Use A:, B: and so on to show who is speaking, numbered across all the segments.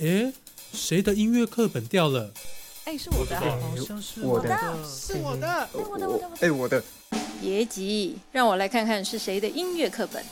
A: 诶，谁的音乐课本掉了？
B: 哎，是我的啊，
C: 好
B: 像是
C: 我的
A: 是我的。
B: 哎，我的，我的，我的。
C: 哎，我的。
B: 别急，让我来看看是谁的音乐课本。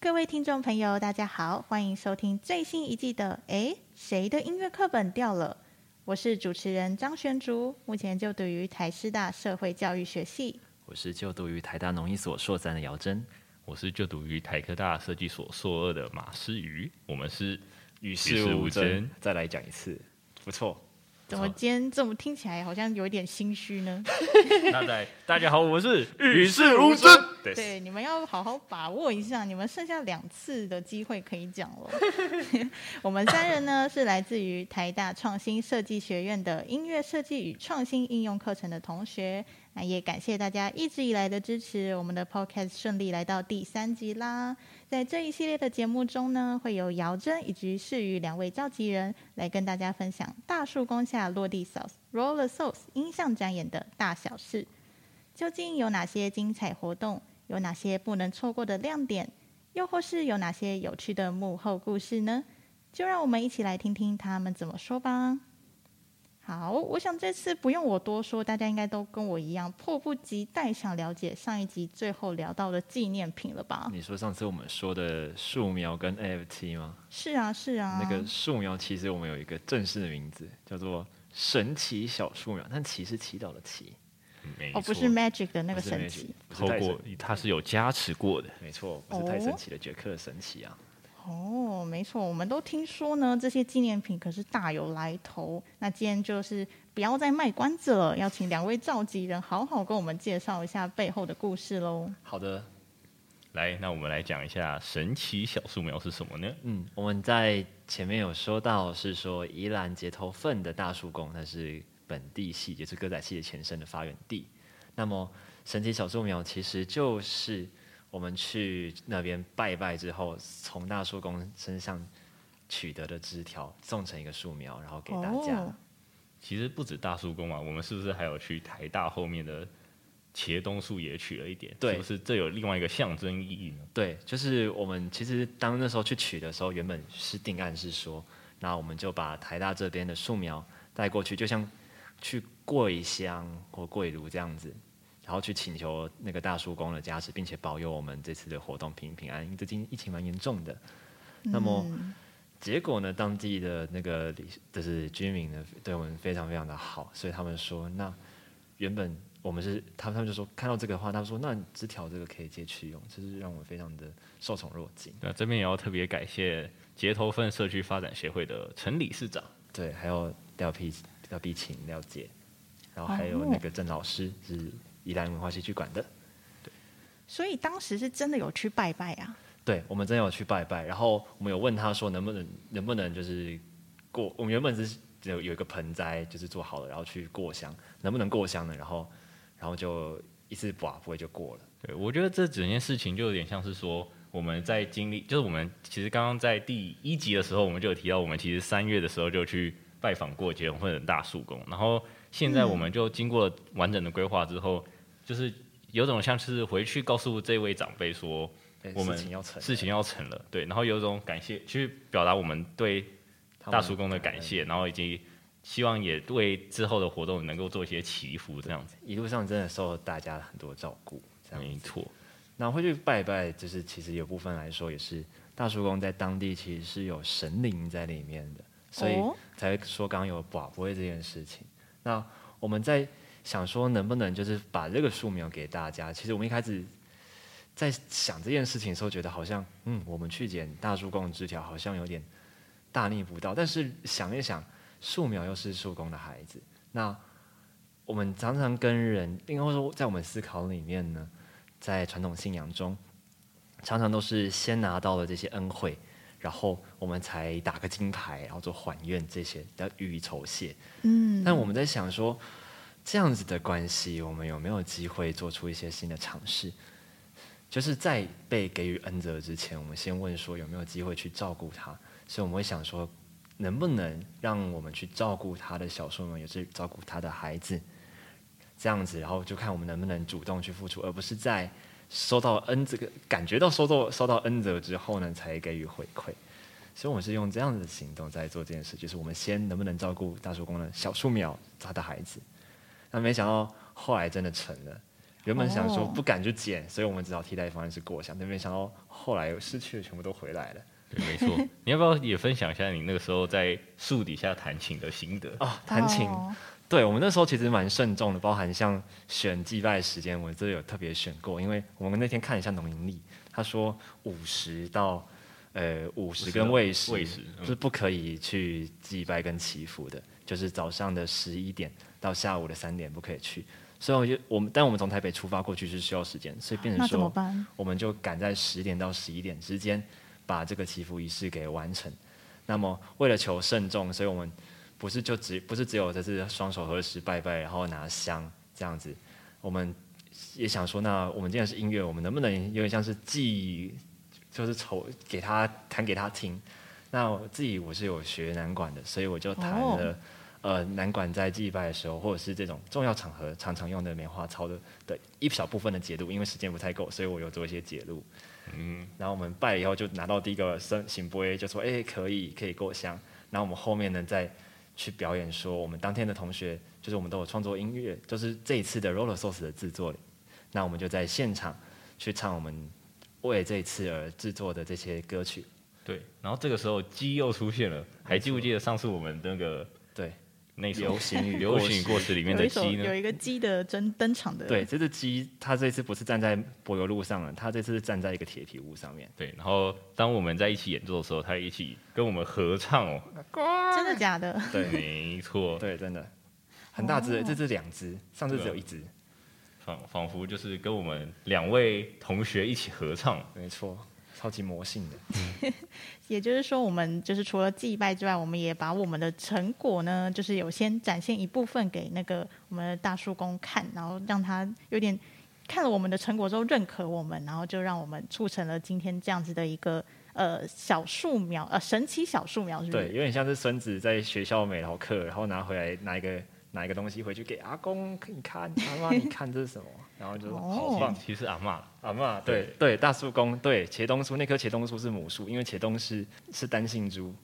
D: 各位听众朋友，大家好，欢迎收听最新一季的《哎，谁的音乐课本掉了》。我是主持人张玄竹，目前就读于台师大社会教育学系。
E: 我是就读于台大农艺所硕三的姚真。
F: 我是就读于台科大设计所硕二的马诗瑜。我们是
E: 与世无争。再来讲一次，不错。
D: 怎么今天这么听起来好像有一点心虚呢？
F: 那在大家好，我们是
E: 与世无争。
D: 对，你们要好好把握一下，你们剩下两次的机会可以讲了。我们三人呢是来自于台大创新设计学院的音乐设计与创新应用课程的同学。那也感谢大家一直以来的支持，我们的 Podcast 顺利来到第三集啦。在这一系列的节目中呢，会有姚真以及世宇两位召集人来跟大家分享大树宫下落地 South Roller Sauce 音像展演的大小事，究竟有哪些精彩活动，有哪些不能错过的亮点，又或是有哪些有趣的幕后故事呢？就让我们一起来听听他们怎么说吧。好，我想这次不用我多说，大家应该都跟我一样迫不及待想了解上一集最后聊到的纪念品了吧？
E: 你说上次我们说的树苗跟 NFT 吗？
D: 是啊，是啊。
E: 那个树苗其实我们有一个正式的名字，叫做神奇小树苗，但其实祈祷的祈，
F: 没错，
D: 不是 magic 的那个神奇，
E: 透
F: 过它是有加持过的，
E: 没错，不是太神奇的杰克神奇啊。
D: 哦，没错，我们都听说呢，这些纪念品可是大有来头。那今天就是不要再卖关子了，要请两位召集人好好跟我们介绍一下背后的故事喽。
E: 好的，
F: 来，那我们来讲一下神奇小树苗是什么呢？
E: 嗯，我们在前面有说到，是说宜兰结头份的大树宫，那是本地系，也是歌仔戏的前身的发源地。那么神奇小树苗其实就是。我们去那边拜拜之后，从大树公身上取得的枝条种成一个树苗，然后给大家。
F: 其实不止大树公嘛，我们是不是还有去台大后面的茄东树也取了一点？
E: 对，
F: 是不是这有另外一个象征意义呢？
E: 对，就是我们其实当那时候去取的时候，原本是定案是说，那我们就把台大这边的树苗带过去，就像去跪香或跪炉这样子。然后去请求那个大叔公的加持，并且保佑我们这次的活动平平安安。最近疫情蛮严重的，那么结果呢？当地的那个就是居民呢，对我们非常非常的好，所以他们说，那原本我们是他们他们就说看到这个话，他们说那枝条这个可以借去用，就是让我非常的受宠若惊。
F: 那这边也要特别感谢街头份社区发展协会的陈理事长，
E: 对，还有廖碧琴廖姐，然后还有那个郑老师是。宜兰文化戏剧馆的，对，
D: 所以当时是真的有去拜拜啊。
E: 对，我们真的有去拜拜，然后我们有问他说能不能能不能就是过，我们原本是有有一个盆栽就是做好了，然后去过香，能不能过香呢？然后然后就一次把不会就过了。
F: 对，我觉得这整件事情就有点像是说我们在经历，就是我们其实刚刚在第一集的时候，我们就有提到，我们其实三月的时候就去拜访过结婚会的大树公，然后现在我们就经过完整的规划之后。就是有种像是回去告诉这位长辈说，我们事情要成了，对，然后有种感谢，去表达我们对大叔公的感谢，然后以及希望也为之后的活动能够做一些祈福，这样子。
E: 一路上真的受大家很多照顾，
F: 没错。
E: 那会去拜拜，就是其实有部分来说也是大叔公在当地其实是有神灵在里面的，所以才说刚刚有保不会这件事情。那我们在。想说能不能就是把这个树苗给大家？其实我们一开始在想这件事情的时候，觉得好像嗯，我们去捡大树公的枝条好像有点大逆不道。但是想一想，树苗又是树公的孩子，那我们常常跟人，应该说在我们思考里面呢，在传统信仰中，常常都是先拿到了这些恩惠，然后我们才打个金牌，然后做还愿这些，要予以酬谢。嗯，但我们在想说。这样子的关系，我们有没有机会做出一些新的尝试？就是在被给予恩泽之前，我们先问说有没有机会去照顾他。所以我们会想说，能不能让我们去照顾他的小树们，也是照顾他的孩子，这样子，然后就看我们能不能主动去付出，而不是在收到恩这个感觉到收到收到恩泽之后呢，才给予回馈。所以，我们是用这样子的行动在做这件事，就是我们先能不能照顾大树公的小树苗，他的孩子。那没想到后来真的成了。原本想说不敢就剪，所以我们只好替代方案是过想，但没想到后来失去的全部都回来了。
F: 对，没错。你要不要也分享一下你那个时候在树底下弹琴的心得
E: 啊？弹琴，对我们那时候其实蛮慎重的，包含像选祭拜时间，我这有特别选过，因为我们那天看一下农历，他说午时到。呃，午时跟未时是不可以去祭拜跟祈福的，就是早上的十一点到下午的三点不可以去。所以我就我们，但我们从台北出发过去是需要时间，所以变成说，我们就赶在十点到十一点之间把这个祈福仪式给完成。那么为了求慎重，所以我们不是就只不是只有这是双手合十拜拜，然后拿香这样子。我们也想说，那我们既然是音乐，我们能不能有点像是祭？就是筹给他弹给他听，那我自己我是有学南管的，所以我就弹了，呃，南管在祭拜的时候，或者是这种重要场合常常用的棉花操的的一小部分的解录，因为时间不太够，所以我有做一些解录。嗯，然后我们拜了以后就拿到第一个升醒杯，就说哎可以可以过香，然后我们后面呢再去表演说我们当天的同学就是我们都有创作音乐，就是这一次的 Roller Source 的制作，那我们就在现场去唱我们。为这一次而制作的这些歌曲，
F: 对，然后这个时候鸡又出现了，还记不记得上次我们那个
E: 对
F: 那
E: 流行语
F: 流行过时里面的鸡
D: 呢？有一个鸡的登登场的，
E: 对，这只鸡它这次不是站在柏油路上了，它这次是站在一个铁皮屋上面。
F: 对，然后当我们在一起演奏的时候，它一起跟我们合唱哦，
D: 真的假的？
E: 对，
F: 没错，
E: 对，真的很大只，这只两只，上次只有一只。
F: 仿仿佛就是跟我们两位同学一起合唱，
E: 没错，超级魔性的。
D: 也就是说，我们就是除了祭拜之外，我们也把我们的成果呢，就是有先展现一部分给那个我们的大叔公看，然后让他有点看了我们的成果之后认可我们，然后就让我们促成了今天这样子的一个呃小树苗呃神奇小树苗，是不
E: 是？对，有点像是孙子在学校美劳课，然后拿回来拿一个。拿一个东西回去给阿公，你 看，阿妈，你看这是什么？然后就说好棒，
F: 其实阿妈，
E: 阿妈，对对，大树公，对，茄冬树那棵茄冬树是母树，因为茄冬是是单性株，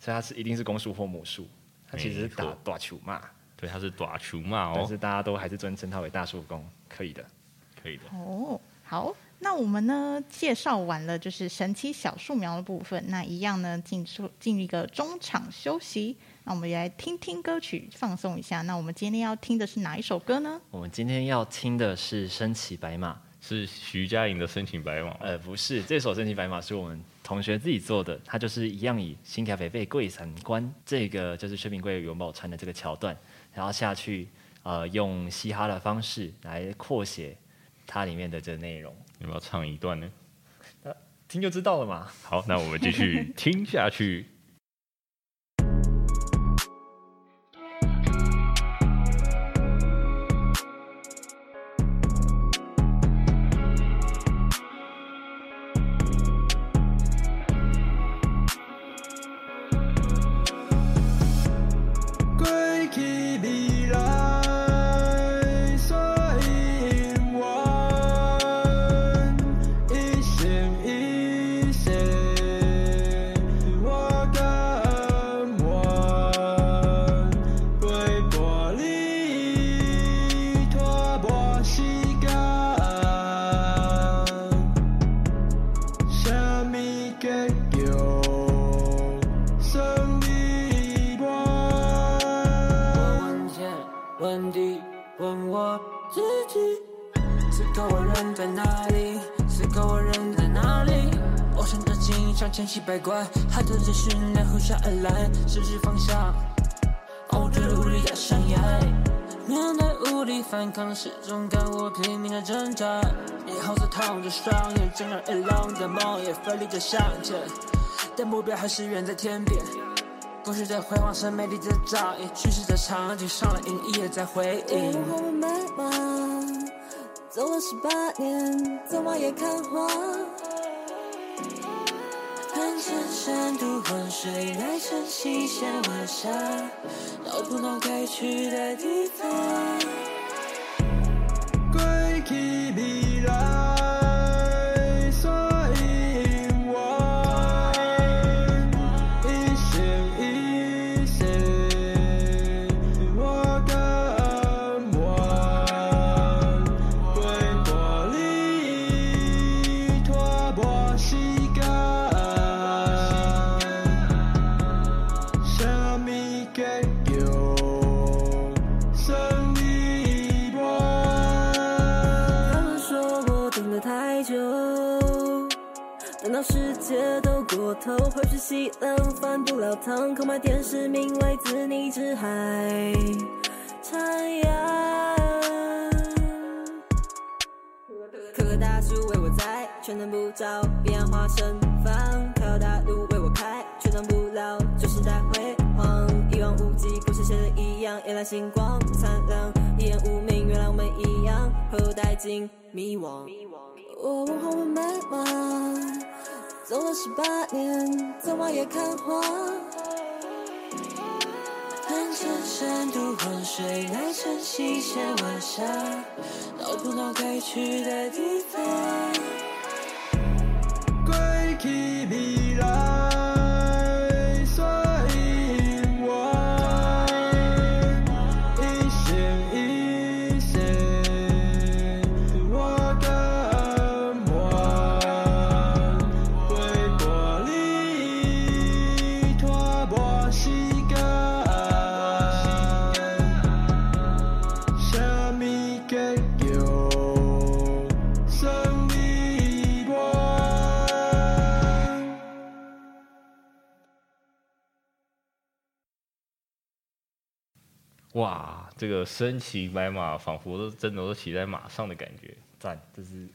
E: 所以它是一定是公树或母树，它其实是打短球嘛，
F: 对，它是打球嘛，
E: 但是大家都还是尊称它为大树公，可以的，
F: 可以的。
D: 哦，好，那我们呢介绍完了就是神奇小树苗的部分，那一样呢进出进一个中场休息。那我们也来听听歌曲，放松一下。那我们今天要听的是哪一首歌呢？
E: 我们今天要听的是《身骑白马》，
F: 是徐佳莹的《身骑白马》。
E: 呃，不是，这首《身骑白马》是我们同学自己做的，它就是一样以心跳肥肥贵三关，这个就是薛平贵元宝钏的这个桥段，然后下去呃用嘻哈的方式来扩写它里面的这个内容。
F: 有没有唱一段呢？
E: 听就知道了嘛。
F: 好，那我们继续听下去。
G: 在哪里？此刻我人在哪里？我身的景象千奇
C: 百怪，还多的训练呼啸而来，失去方向，我觉得无力在上演。面对无力反抗始终感，我拼命的挣扎。好似躺着双眼，睁眼一亮的梦也奋力着向前，但目标还是远在天边。过去在辉煌是美丽的照役，去实的场景上了影一也在回忆。走了十八年，走马也看花。看千山渡万水，来晨曦写晚霞，到不到该去的地方。西，冷饭不了汤，空白电视名为自拟之海徜徉。棵大树为我栽，却能不着变化盛放。条大路为我开，却当不了旧时代辉煌。一望无际，故事写的一样，夜来星光灿烂，一眼无名，原来我们一样，后带进迷惘。我问号问美吗？走了十八年，走马也看花。看千山渡万水，来晨曦写晚霞，到不到该去的地方。
F: 哇，这个身骑白马，仿佛都真的都骑在马上的感觉。
E: 赞，这是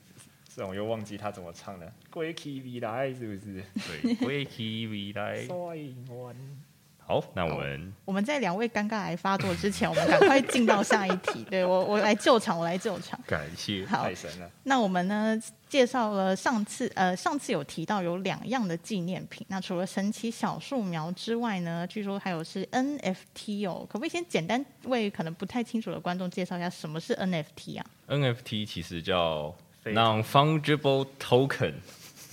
E: 这我又忘记他怎么唱的，归去未来是不是？
F: 对，归期未来。好，那我们
D: 我们在两位尴尬癌发作之前，我们赶快进到下一题。对我，我来救场，我来救场。
F: 感谢。
D: 好
E: 太，神了。
D: 那我们呢介绍了上次呃上次有提到有两样的纪念品，那除了神奇小树苗之外呢，据说还有是 NFT 哦，可不可以先简单为可能不太清楚的观众介绍一下什么是 NFT 啊
F: ？NFT 其实叫 non-fungible token。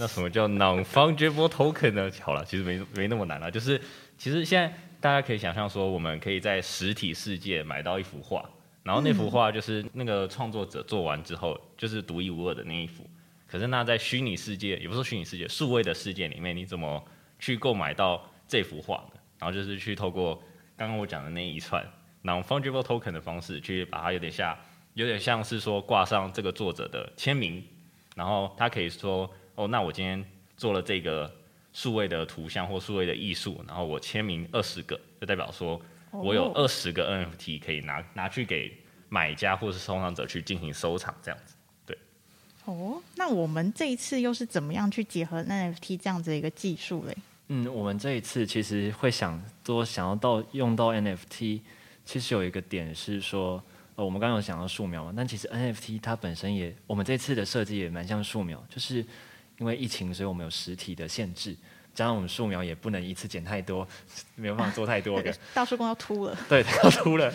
F: 那什么叫 non-fungible token 呢？好了，其实没没那么难了，就是其实现在大家可以想象说，我们可以在实体世界买到一幅画，然后那幅画就是那个创作者做完之后，就是独一无二的那一幅。可是那在虚拟世界，也不是虚拟世界，数位的世界里面，你怎么去购买到这幅画呢？然后就是去透过刚刚我讲的那一串 non-fungible token 的方式，去把它有点像，有点像是说挂上这个作者的签名，然后他可以说，哦，那我今天做了这个数位的图像或数位的艺术，然后我签名二十个，就代表说我有
D: 哦
F: 二十个 NFT 可以拿拿去给买家或是收藏者去进行收藏，这样子。
D: 对哦，那我们这一次又是怎么样去结合 NFT 这样子的一个技术嘞？
E: 嗯，我们这一次其实会想多想要到用到 NFT，其实有一个点是说，呃，我们刚刚有想到素描嘛，但其实 NFT 它本身也，我们这次的设计也蛮像素描，就是因为疫情，所以我们有实体的限制，加上我们树苗也不能一次剪太多，没有办法做太多个，
D: 大树公要秃了，
E: 对，它要秃了，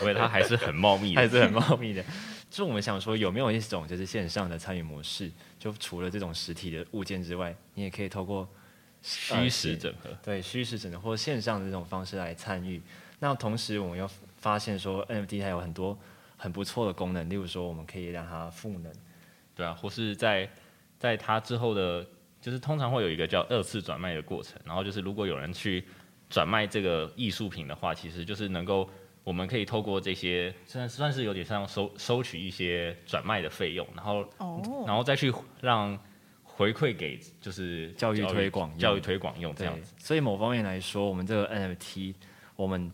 F: 因为它还是很茂密的，
E: 还是很茂密的。就我们想说，有没有一种就是线上的参与模式？就除了这种实体的物件之外，你也可以透过
F: 虚实整合。
E: 对虚实整合或线上的这种方式来参与。那同时，我们又发现说 NFT 它有很多很不错的功能，例如说我们可以让它赋能，
F: 对啊，或是在在它之后的，就是通常会有一个叫二次转卖的过程，然后就是如果有人去转卖这个艺术品的话，其实就是能够我们可以透过这些，算算是有点像收收取一些转卖的费用，然后
D: 哦，
F: 然后再去让回馈给就是
E: 教育推广
F: 教育推广用这样子。，
E: 所以某方面来说，我们这个 NFT，我们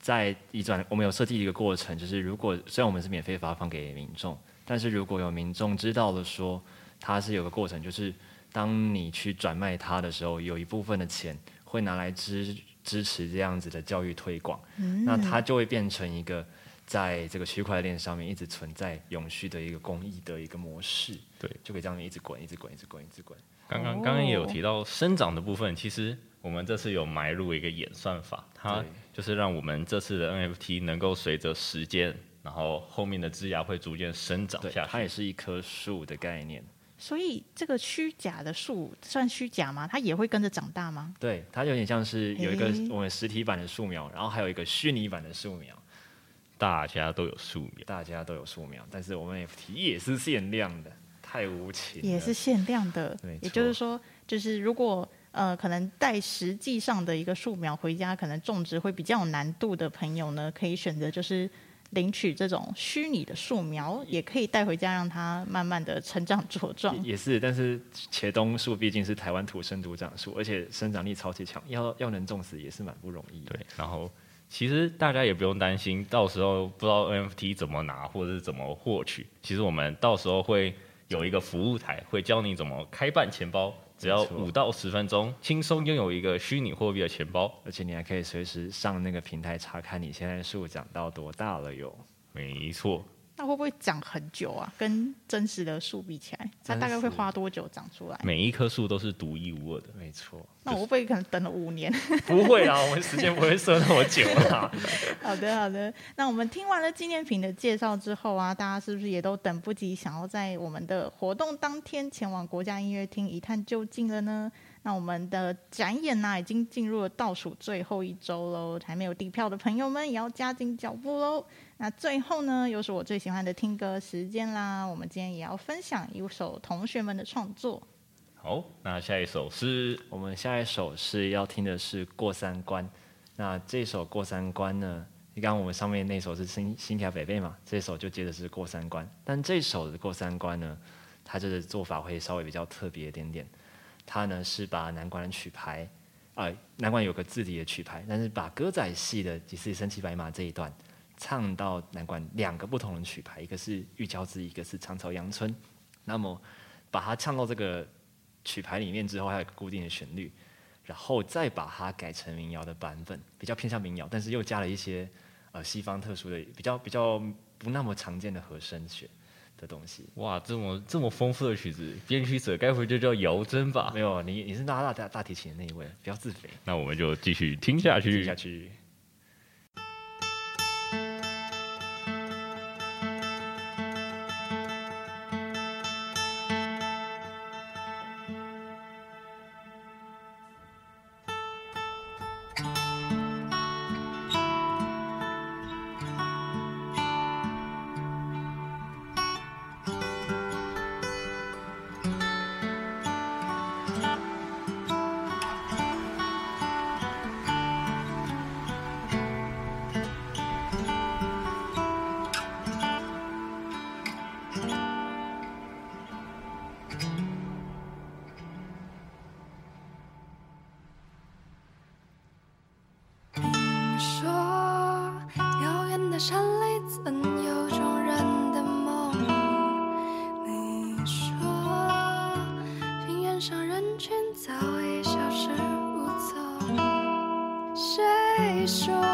E: 在移转，我们有设计一个过程，就是如果虽然我们是免费发放给民众，但是如果有民众知道了说它是有个过程，就是当你去转卖它的时候，有一部分的钱会拿来支支持这样子的教育推广，
D: 嗯
E: 那它就会变成一个在这个区块链上面一直存在永续的一个公益的一个模式，
F: 对，
E: 就可以这样一直滚，一直滚，一直滚，一直滚。
F: 刚刚刚刚也有提到生长的部分，其实我们这次有埋入一个演算法，它就是让我们这次的 NFT 能够随着时间，然后后面的枝芽会逐渐生长
E: 对，
F: 下去。
E: 它也是一棵树的概念。
D: 所以这个虚假的树算虚假吗？它也会跟着长大吗？
E: 对，它有点像是有一个我们实体版的树苗，然后还有一个虚拟版的树苗，
F: 大家都有树苗，
E: 大家都有树苗，但是我们 FT 也是限量的，太无情了。
D: 也是限量的
E: 对，
D: 也就是说，就是如果呃可能带实际上的一个树苗回家，可能种植会比较有难度的朋友呢，可以选择就是领取这种虚拟的树苗，也可以带回家让它慢慢的成长茁壮。
E: 也是，但是茄冬树毕竟是台湾土生土长树，而且生长力超级强，要要能种死也是蛮不容易的。
F: 对，然后其实大家也不用担心，到时候不知道 NFT 怎么拿或者是怎么获取，其实我们到时候会有一个服务台，会教你怎么开办钱包，只要五到十分钟，轻松拥有一个虚拟货币的钱包。
E: 而且你还可以随时上那个平台查看你现在数长到多大了哟。
F: 没错，
D: 那会不会长很久啊？跟真实的树比起来，它大概会花多久长出来？
F: 每一棵树都是独一无二的。
E: 没错，
D: 那我会不会可能等了五年？
E: 不会啊，我们时间不会设那么久啦。
D: 好的，好的。那我们听完了纪念品的介绍之后啊，大家是不是也都等不及想要在我们的活动当天前往国家音乐厅一探究竟了呢？那我们的展演呢、已经进入了倒数最后一周喽，还没有订票的朋友们也要加紧脚步喽。那最后呢，又是我最喜欢的听歌时间啦。我们今天也要分享一首同学们的创作。
F: 好，那下一首是
E: 我们下一首是要听的是《过三关》，那这首《过三关》呢？你刚刚我们上面那首是新新条北贝嘛，这首就接的是过三关，但这首的过三关呢，它这个做法会稍微比较特别一点点。它呢是把南管的曲牌，啊、南管有个自己的曲牌，但是把歌仔戏的几次身骑白马这一段唱到南管两个不同的曲牌，一个是玉娇子，一个是长草阳春。那么把它唱到这个曲牌里面之后，还有一个固定的旋律，然后再把它改成民谣的版本，比较偏向民谣，但是又加了一些呃西方特殊的、比较比较不那么常见的和声学的东西。
F: 哇，这么这么丰富的曲子，编曲者该不会就叫姚真吧
E: 没？有，你你是拉大大大提琴的那一位，不要自肥。
F: 那我们就继续听下去。
E: 听下去。
H: 谁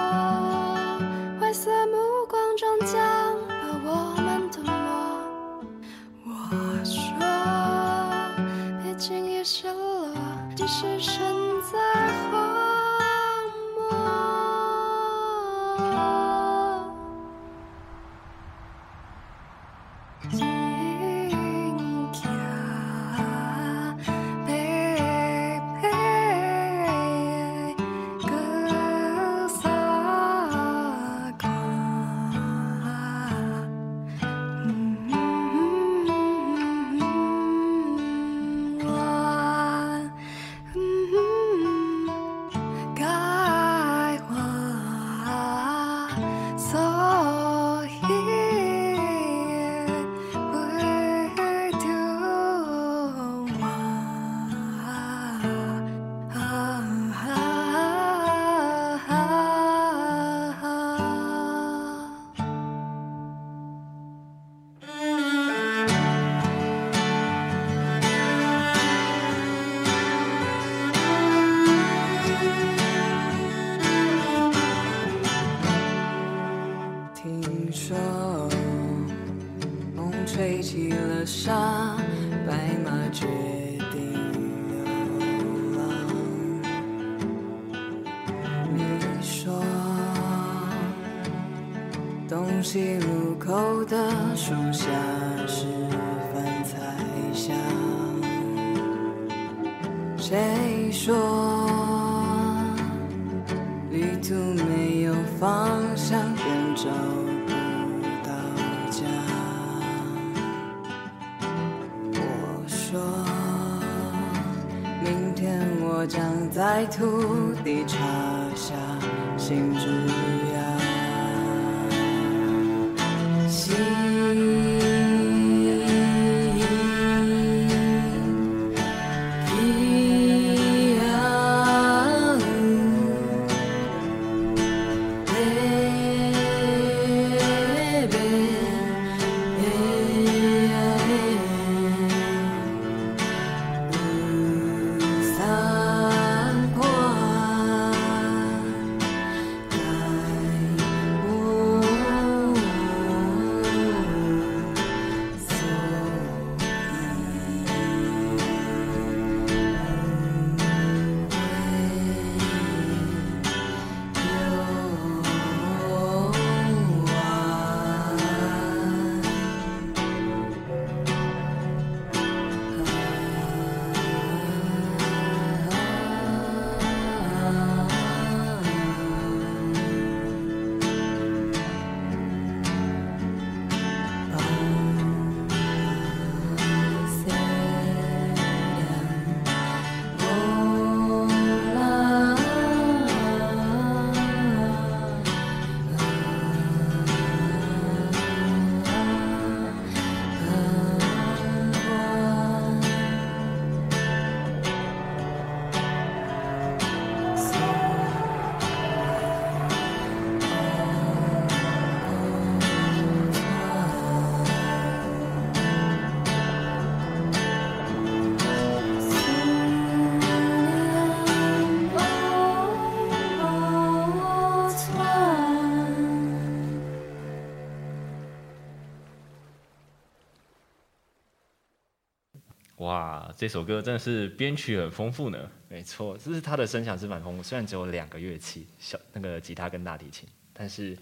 I: 东西路口的树下是饭菜香，谁说？旅途没有方向，便找不到家。我说，明天我将在土地唱
F: 哇，这首歌真的是编曲很丰富呢。
E: 没错，就是他的声响是蛮丰富，虽然只有两个乐器，小那个吉他跟大提琴，但是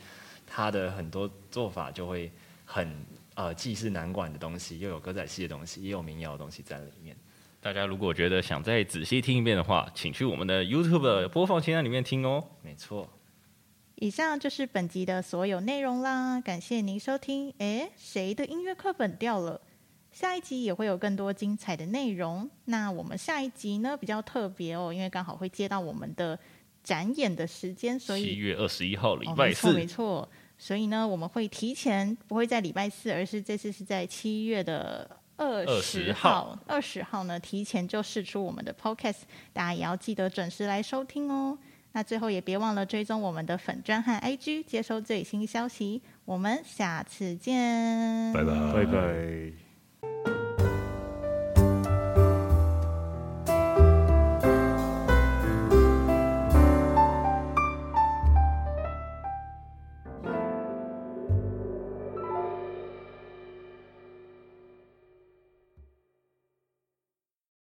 E: 他的很多做法就会很呃，既是南管的东西，又有歌仔戏的东西，也有民谣的东西在里面。
F: 大家如果觉得想再仔细听一遍的话，请去我们的 YouTube 的播放清单里面听哦。
E: 没错，
D: 以上就是本集的所有内容啦，感谢您收听。诶，谁的音乐课本掉了？下一集也会有更多精彩的内容。那我们下一集呢比较特别哦，因为刚好会接到我们的展演的时间，所以
F: 七月二十一号礼
D: 哦、
F: 拜
D: 没错
F: 四，
D: 没错。所以呢，我们会提前，不会在礼拜四，而是这次是在七月的二十
F: 号。
D: 二十号呢，提前就试出我们的 podcast，大家也要记得准时来收听哦。那最后也别忘了追踪我们的粉砖和 IG，接收最新消息。我们下次见，
F: 拜拜
E: 拜拜。thank you